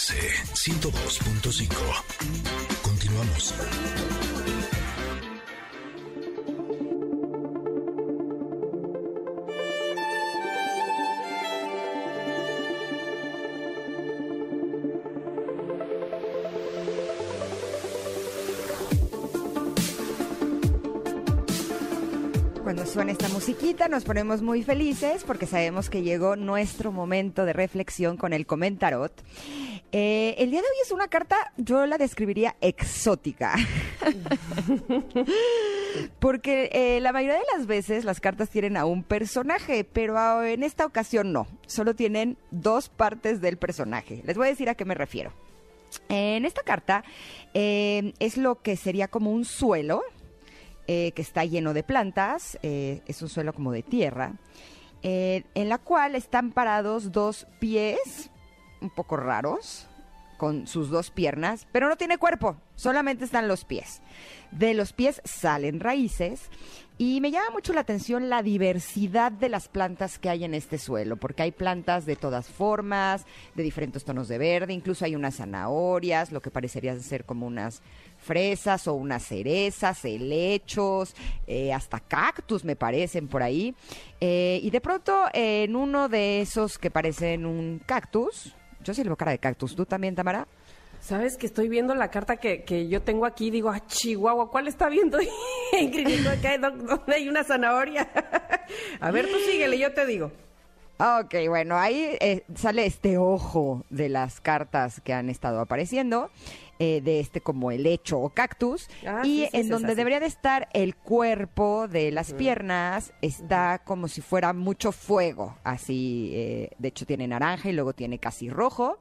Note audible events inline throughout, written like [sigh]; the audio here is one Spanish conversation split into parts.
MBS 102.5. Continuamos. Cuando suena esta musiquita nos ponemos muy felices porque sabemos que llegó nuestro momento de reflexión con el comentarot. Eh, el día de hoy es una carta, yo la describiría exótica. [laughs] Porque eh, la mayoría de las veces las cartas tienen a un personaje, pero en esta ocasión no. Solo tienen dos partes del personaje. Les voy a decir a qué me refiero. En esta carta eh, es lo que sería como un suelo que está lleno de plantas, es un suelo como de tierra, en la cual están parados dos pies un poco raros, con sus dos piernas, pero no tiene cuerpo, solamente están los pies. De los pies salen raíces y me llama mucho la atención la diversidad de las plantas que hay en este suelo, porque hay plantas de todas formas, de diferentes tonos de verde, incluso hay unas zanahorias, lo que parecería ser como unas fresas o unas cerezas, helechos, eh, hasta cactus me parecen por ahí. Eh, y de pronto en uno de esos que parecen un cactus, yo sí le cara de cactus, ¿tú también, Tamara? Sabes que estoy viendo la carta que, que yo tengo aquí, digo, ah, Chihuahua, ¿cuál está viendo? [laughs] Ingrid, ¿dónde dónde hay una zanahoria? [laughs] A ver, tú síguele, yo te digo. Ok, bueno, ahí eh, sale este ojo de las cartas que han estado apareciendo, eh, de este como helecho o cactus, Ah, y sí, sí, en donde debería de estar el cuerpo de las piernas, está como si fuera mucho fuego, así, eh, de hecho tiene naranja y luego tiene casi rojo,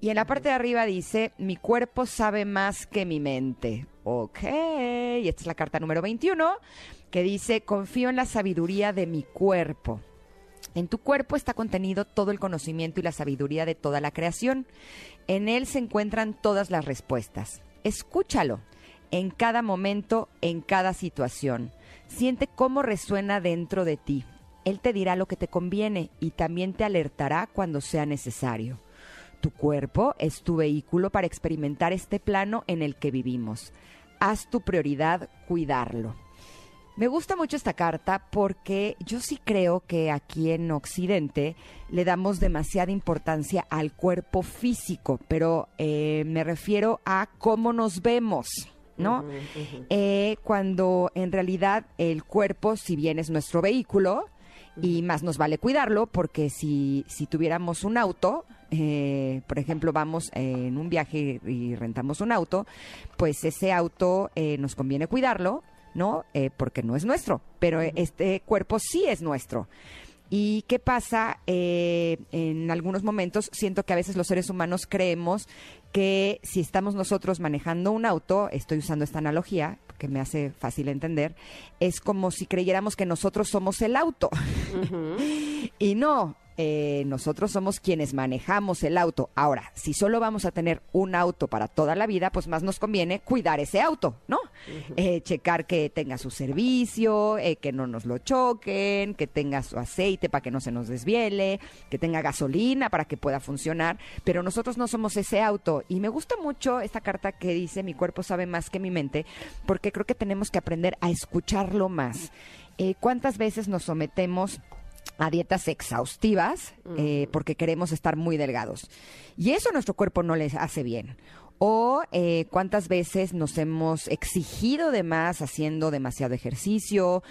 y en la parte de arriba dice, mi cuerpo sabe más que mi mente. Ok, y esta es la carta número 21, que dice, confío en la sabiduría de mi cuerpo. En tu cuerpo está contenido todo el conocimiento y la sabiduría de toda la creación. En él se encuentran todas las respuestas. Escúchalo en cada momento, en cada situación. Siente cómo resuena dentro de ti. Él te dirá lo que te conviene y también te alertará cuando sea necesario. Tu cuerpo es tu vehículo para experimentar este plano en el que vivimos. Haz tu prioridad cuidarlo. Me gusta mucho esta carta porque yo sí creo que aquí en Occidente le damos demasiada importancia al cuerpo físico, pero eh, me refiero a cómo nos vemos, ¿no? Eh, cuando en realidad el cuerpo, si bien es nuestro vehículo, y más nos vale cuidarlo, porque si, si tuviéramos un auto, eh, por ejemplo, vamos en un viaje y rentamos un auto, pues ese auto eh, nos conviene cuidarlo, ¿no? Eh, porque no es nuestro, pero este cuerpo sí es nuestro. ¿Y qué pasa? Eh, en algunos momentos siento que a veces los seres humanos creemos que si estamos nosotros manejando un auto, estoy usando esta analogía que me hace fácil entender, es como si creyéramos que nosotros somos el auto. [laughs] y no, eh, nosotros somos quienes manejamos el auto. Ahora, si solo vamos a tener un auto para toda la vida, pues más nos conviene cuidar ese auto, ¿no? Eh, checar que tenga su servicio, eh, que no nos lo choquen, que tenga su aceite para que no se nos desviele, que tenga gasolina para que pueda funcionar. Pero nosotros no somos ese auto. Y me gusta mucho esta carta que dice, mi cuerpo sabe más que mi mente, porque creo que tenemos que aprender a escucharlo más. ¿Cuántas veces nos sometemos a dietas exhaustivas eh, porque queremos estar muy delgados. Y eso a nuestro cuerpo no les hace bien. O eh, cuántas veces nos hemos exigido de más haciendo demasiado ejercicio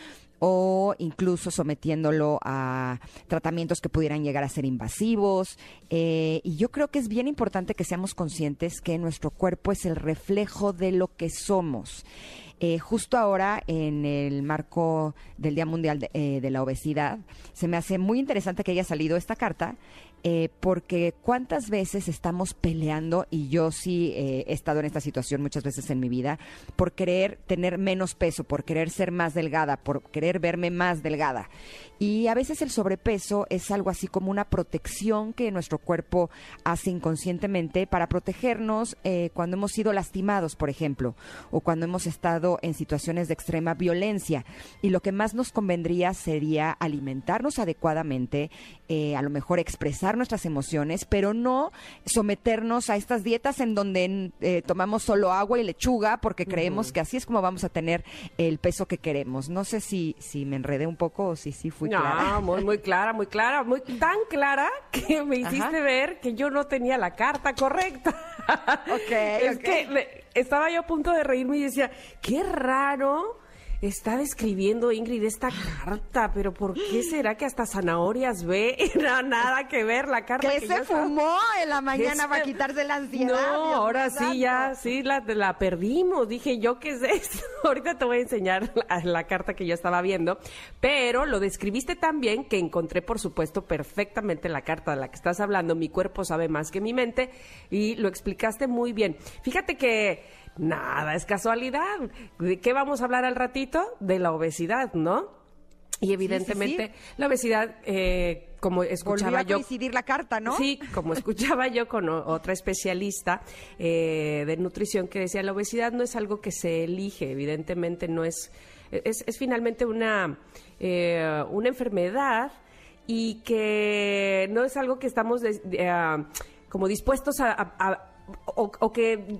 o incluso sometiéndolo a tratamientos que pudieran llegar a ser invasivos. Eh, y yo creo que es bien importante que seamos conscientes que nuestro cuerpo es el reflejo de lo que somos. Eh, justo ahora, en el marco del Día Mundial de, eh, de la Obesidad, se me hace muy interesante que haya salido esta carta, eh, porque cuántas veces estamos peleando, y yo sí eh, he estado en esta situación muchas veces en mi vida, por querer tener menos peso, por querer ser más delgada, por querer verme más delgada. Y a veces el sobrepeso es algo así como una protección que nuestro cuerpo hace inconscientemente para protegernos eh, cuando hemos sido lastimados, por ejemplo, o cuando hemos estado en situaciones de extrema violencia. Y lo que más nos convendría sería alimentarnos adecuadamente, a lo mejor expresar nuestras emociones, pero no someternos a estas dietas en donde eh, tomamos solo agua y lechuga porque creemos que así es como vamos a tener el peso que queremos. No sé si, si me enredé un poco o si sí fui no, clara. muy, muy [laughs] clara, muy clara, muy tan clara que me hiciste ver que yo no tenía la carta correcta. Ok, [laughs] es que me- estaba yo a punto de reírme y decía, qué raro está describiendo Ingrid esta carta, pero ¿por qué será que hasta zanahorias ve? [laughs] No, nada que ver la carta. ¿Qué que se fumó en la mañana ¿Qué para se- quitarse la ansiedad? No, ahora sí, ya, sí, la, la perdimos. Dije yo, ¿qué es esto? [laughs] Ahorita te voy a enseñar la, la carta que yo estaba viendo, pero lo describiste tan bien que encontré, por supuesto, perfectamente la carta de la que estás hablando. Mi cuerpo sabe más que mi mente y lo explicaste muy bien. Fíjate que nada es casualidad. ¿De qué vamos a hablar al ratito? De la obesidad, ¿no? Y evidentemente la obesidad, eh, como Volvió escuchaba a yo coincidir la carta, ¿no? Sí, como [laughs] escuchaba yo con otra especialista eh, de nutrición que decía, la obesidad no es algo que se elige, evidentemente no es, es, es finalmente una, eh, una enfermedad y que no es algo que estamos de- ah, como dispuestos a, a- a- o, o que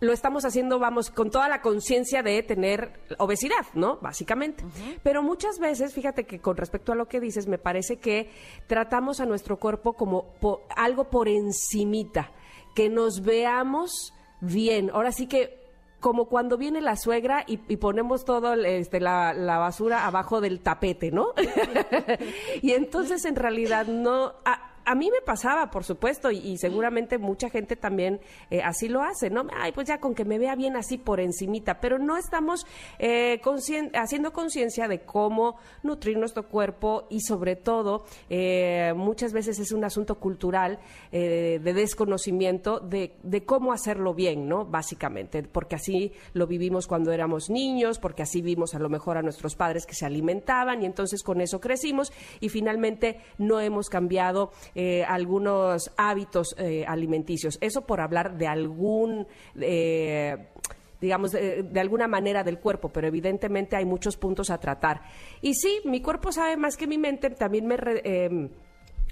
lo estamos haciendo, vamos, con toda la conciencia de tener obesidad, ¿no? Básicamente. Pero muchas veces, fíjate que con respecto a lo que dices, me parece que tratamos a nuestro cuerpo como po- algo por encimita, que nos veamos bien. Ahora sí que como cuando viene la suegra y, y ponemos todo este, la, la basura abajo del tapete, ¿no? [laughs] y entonces en realidad no... a- a mí me pasaba, por supuesto, y, seguramente mucha gente también eh, así lo hace, ¿no? Ay, pues ya con que me vea bien así por encimita, pero no estamos eh, haciendo conciencia de cómo nutrir nuestro cuerpo y sobre todo eh, muchas veces es un asunto cultural eh, de desconocimiento de, de cómo hacerlo bien, ¿no? Básicamente, porque así lo vivimos cuando éramos niños, porque así vimos a lo mejor a nuestros padres que se alimentaban y entonces con eso crecimos y finalmente no hemos cambiado eh, algunos hábitos eh, alimenticios. Eso por hablar de algún... eh, digamos, de, alguna manera del cuerpo, pero evidentemente hay muchos puntos a tratar. Y sí, mi cuerpo sabe más que mi mente, también me... re- em,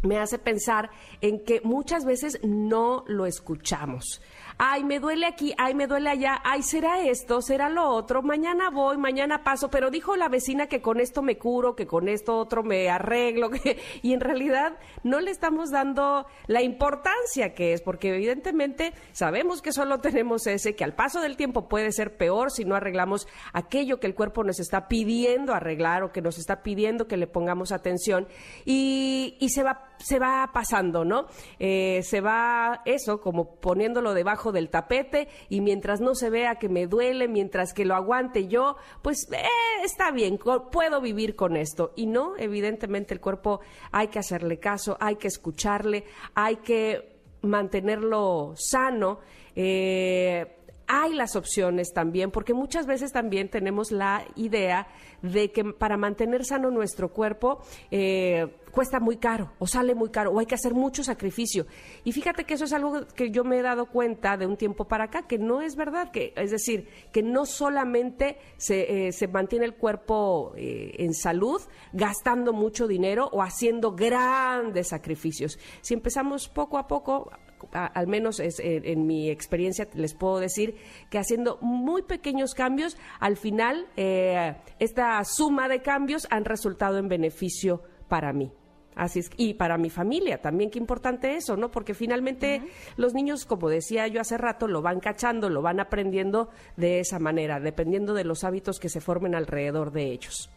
me hace pensar en que muchas veces no lo escuchamos. Ay, me duele aquí, ay, me duele allá, ay, será esto, será lo otro, mañana voy, mañana paso, pero dijo la vecina que con esto me curo, que con esto otro me arreglo, [laughs] que... y en realidad no le estamos dando la importancia que es, porque evidentemente sabemos que solo tenemos ese, que al paso del tiempo puede ser peor si no arreglamos aquello que el cuerpo nos está pidiendo arreglar o que nos está pidiendo que le pongamos atención y, y se va se va pasando, ¿no? Eh, se va eso como poniéndolo debajo del tapete y mientras no se vea que me duele, mientras que lo aguante yo, pues eh, está bien, puedo vivir con esto. Y no, evidentemente el cuerpo hay que hacerle caso, hay que escucharle, hay que mantenerlo sano. eh, hay las opciones también, porque muchas veces también tenemos la idea de que para mantener sano nuestro cuerpo eh, cuesta muy caro o sale muy caro o hay que hacer mucho sacrificio. Y fíjate que eso es algo que yo me he dado cuenta de un tiempo para acá, que no es verdad, que es decir, que no solamente se, eh, mantiene el cuerpo eh, en salud gastando mucho dinero o haciendo grandes sacrificios. Si empezamos poco a poco, a- al menos es, en, en mi experiencia les puedo decir que haciendo muy pequeños cambios, al final eh, esta suma de cambios han resultado en beneficio para mí. Así es, y para mi familia también, qué importante eso, ¿no? Porque finalmente los niños, como decía yo hace rato, lo van cachando, lo van aprendiendo de esa manera, dependiendo de los hábitos que se formen alrededor de ellos.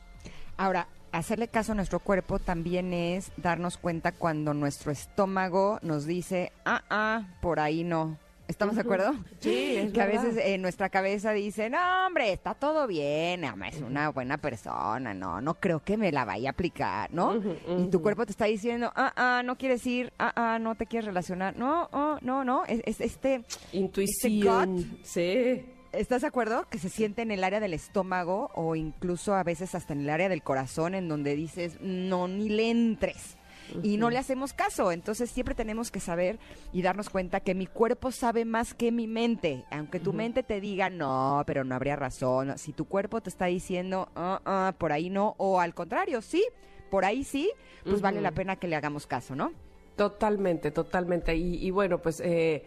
Ahora, hacerle caso a nuestro cuerpo también es darnos cuenta cuando nuestro estómago nos dice, ah, ah, por ahí no. ¿Estamos de acuerdo? Sí, es Que a veces en nuestra cabeza dice, no, hombre, está todo bien, ama, es una buena persona, no, no creo que me la vaya a aplicar, ¿no? Y tu cuerpo te está diciendo, ah, ah, no quieres ir, ah, ah, no te quieres relacionar, no, oh, no, no, es, es este... Intuición. Sí. ¿Estás de acuerdo? Que se siente en el área del estómago o incluso a veces hasta en el área del corazón en donde dices, no, ni le entres. y no le hacemos caso. Entonces siempre tenemos que saber y darnos cuenta que mi cuerpo sabe más que mi mente. Aunque tu mente te diga, no, pero no habría razón. Si tu cuerpo te está diciendo, "Ah, ah, por ahí no, o al contrario, sí, por ahí sí, pues vale la pena que le hagamos caso, ¿no? Totalmente, totalmente. Y, y bueno, pues eh,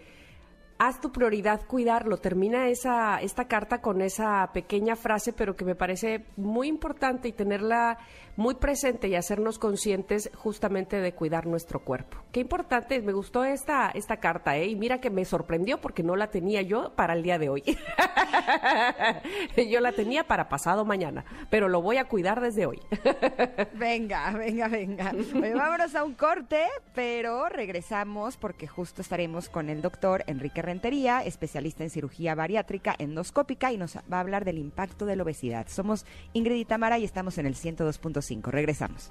haz tu prioridad cuidarlo. Termina esa, esta carta con esa pequeña frase, pero que me parece muy importante y tenerla muy presente y hacernos conscientes justamente de cuidar nuestro cuerpo. Qué importante, me gustó esta, esta carta, ¿eh? Y mira que me sorprendió porque no la tenía yo para el día de hoy. [laughs] yo la tenía para pasado mañana, pero lo voy a cuidar desde hoy. [laughs] Venga, venga, venga. Oye, vámonos a un corte, pero regresamos porque justo estaremos con el doctor Enrique Rentería, especialista en cirugía bariátrica endoscópica y nos va a hablar del impacto de la obesidad. Somos Ingrid y Tamara y estamos en el 102.5. Regresamos.